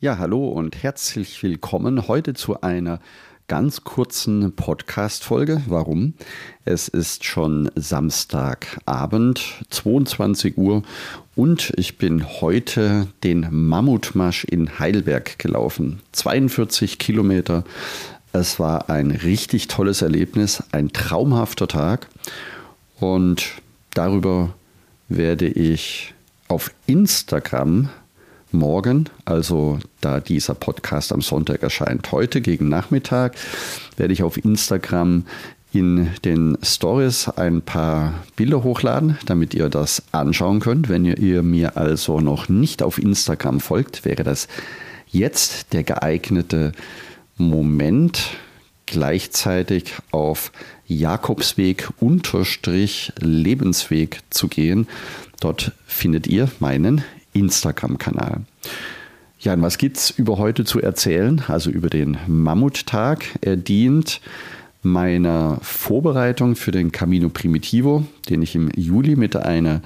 Ja, hallo und herzlich willkommen heute zu einer ganz kurzen Podcast-Folge. Warum? Es ist schon Samstagabend, 22 Uhr und ich bin heute den Mammutmarsch in Heidelberg gelaufen. 42 Kilometer. Es war ein richtig tolles Erlebnis, ein traumhafter Tag und darüber werde ich auf Instagram morgen, also da dieser Podcast am Sonntag erscheint, heute gegen Nachmittag, werde ich auf Instagram in den Stories ein paar Bilder hochladen, damit ihr das anschauen könnt. Wenn ihr, mir also noch nicht auf Instagram folgt, wäre das jetzt der geeignete Moment, gleichzeitig auf Jakobsweg Lebensweg zu gehen. Dort findet ihr meinen Instagram-Kanal. Ja, und was gibt es über heute zu erzählen? Also über den Mammuttag. Er dient meiner Vorbereitung für den Camino Primitivo, den ich im Juli mit einer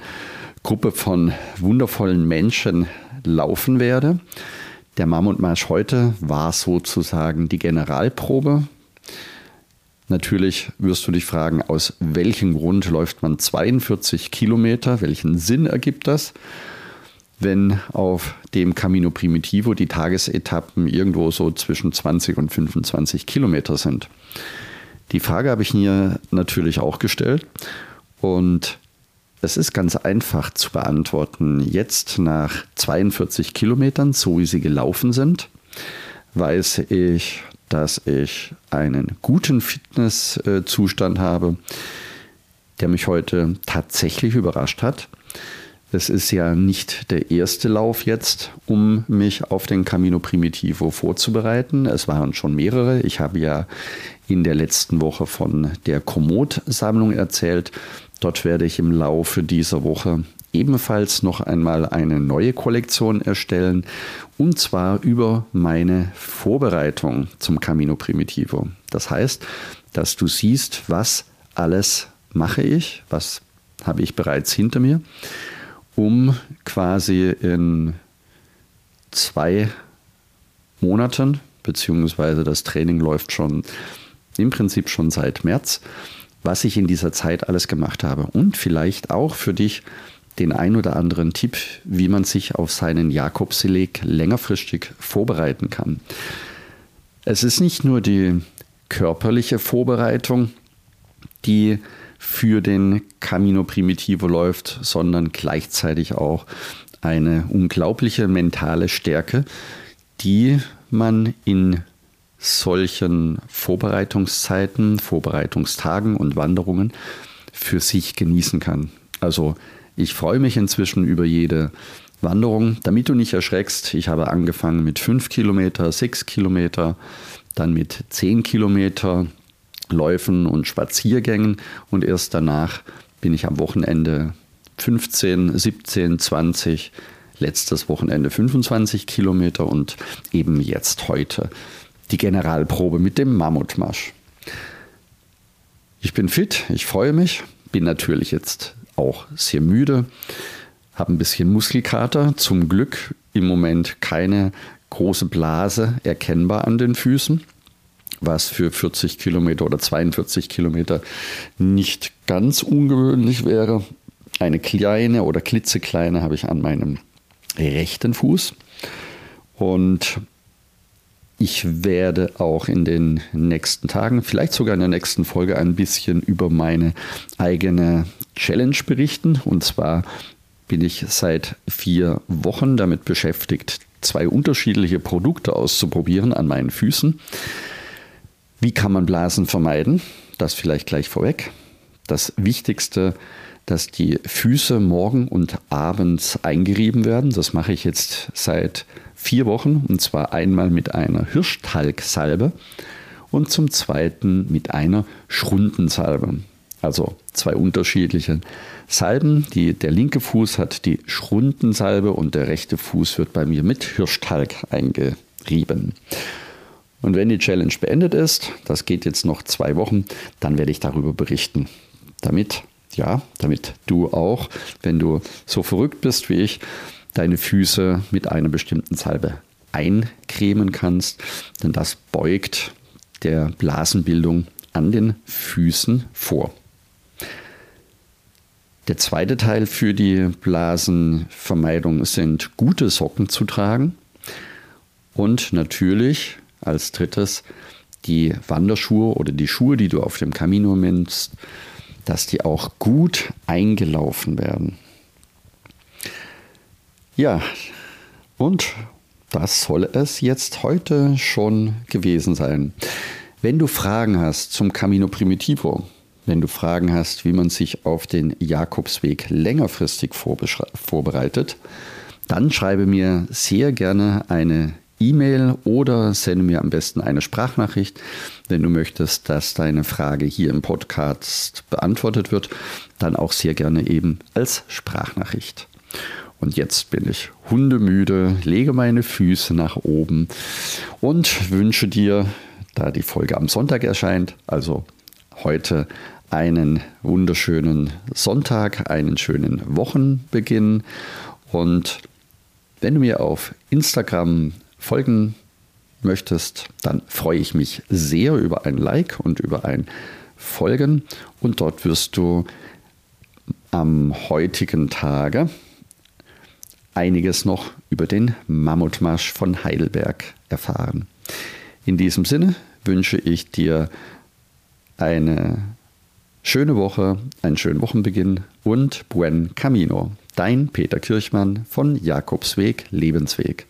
Gruppe von wundervollen Menschen laufen werde. Der Mammutmarsch heute war sozusagen die Generalprobe. Natürlich wirst du dich fragen, aus welchem Grund läuft man 42 Kilometer? Welchen Sinn ergibt das? Wenn auf dem Camino Primitivo die Tagesetappen irgendwo so zwischen 20 und 25 Kilometer sind. Die Frage habe ich mir natürlich auch gestellt und es ist ganz einfach zu beantworten. Jetzt nach 42 Kilometern, so wie sie gelaufen sind, weiß ich, dass ich einen guten Fitnesszustand habe, der mich heute tatsächlich überrascht hat. Es ist ja nicht der erste Lauf jetzt, um mich auf den Camino Primitivo vorzubereiten. Es waren schon mehrere. Ich habe ja in der letzten Woche von der Komoot-Sammlung erzählt. Dort werde ich im Laufe dieser Woche ebenfalls noch einmal eine neue Kollektion erstellen und zwar über meine Vorbereitung zum Camino Primitivo. Das heißt, dass du siehst, was alles mache ich, was habe ich bereits hinter mir um quasi in zwei Monaten, beziehungsweise das Training läuft schon im Prinzip schon seit März, was ich in dieser Zeit alles gemacht habe. Und vielleicht auch für dich den ein oder anderen Tipp, wie man sich auf seinen Jakobselig längerfristig vorbereiten kann. Es ist nicht nur die körperliche Vorbereitung, die für den Camino Primitivo läuft, sondern gleichzeitig auch eine unglaubliche mentale Stärke, die man in solchen Vorbereitungszeiten, Vorbereitungstagen und Wanderungen für sich genießen kann. Also ich freue mich inzwischen über jede Wanderung, damit du nicht erschreckst. Ich habe angefangen mit 5 Kilometer, 6 Kilometer, dann mit 10 Kilometer, Läufen und Spaziergängen und erst danach bin ich am Wochenende 15, 17, 20, letztes Wochenende 25 Kilometer und eben jetzt heute die Generalprobe mit dem Mammutmarsch. Ich bin fit, ich freue mich, bin natürlich jetzt auch sehr müde, habe ein bisschen Muskelkater, zum Glück im Moment keine große Blase erkennbar an den Füßen was für 40 Kilometer oder 42 Kilometer nicht ganz ungewöhnlich wäre. Eine kleine oder klitzekleine habe ich an meinem rechten Fuß. Und ich werde auch in den nächsten Tagen, vielleicht sogar in der nächsten Folge, ein bisschen über meine eigene Challenge berichten. Und zwar bin ich seit vier Wochen damit beschäftigt, zwei unterschiedliche Produkte auszuprobieren an meinen Füßen. Wie kann man Blasen vermeiden? Das vielleicht gleich vorweg. Das Wichtigste, dass die Füße morgen und abends eingerieben werden. Das mache ich jetzt seit vier Wochen und zwar einmal mit einer Hirschtalgsalbe und zum zweiten mit einer Schrundensalbe. Also zwei unterschiedliche Salben. Die, der linke Fuß hat die Schrundensalbe und der rechte Fuß wird bei mir mit Hirschtalg eingerieben. Und wenn die Challenge beendet ist, das geht jetzt noch zwei Wochen, dann werde ich darüber berichten. Damit, ja, damit du auch, wenn du so verrückt bist wie ich, deine Füße mit einer bestimmten Salbe eincremen kannst, denn das beugt der Blasenbildung an den Füßen vor. Der zweite Teil für die Blasenvermeidung sind gute Socken zu tragen und natürlich als drittes die Wanderschuhe oder die Schuhe, die du auf dem Camino nimmst, dass die auch gut eingelaufen werden. Ja, und das soll es jetzt heute schon gewesen sein. Wenn du Fragen hast zum Camino Primitivo, wenn du Fragen hast, wie man sich auf den Jakobsweg längerfristig vorbereitet, dann schreibe mir sehr gerne eine E-Mail oder sende mir am besten eine Sprachnachricht, wenn du möchtest, dass deine Frage hier im Podcast beantwortet wird, dann auch sehr gerne eben als Sprachnachricht. Und jetzt bin ich hundemüde, lege meine Füße nach oben und wünsche dir, da die Folge am Sonntag erscheint, also heute einen wunderschönen Sonntag, einen schönen Wochenbeginn. Und wenn du mir auf Instagram folgen möchtest, dann freue ich mich sehr über ein Like und über ein Folgen. Und dort wirst du am heutigen Tage einiges noch über den Mammutmarsch von Heidelberg erfahren. In diesem Sinne wünsche ich dir eine schöne Woche, einen schönen Wochenbeginn und buen camino. Dein Peter Kirchmann von Jakobsweg Lebensweg.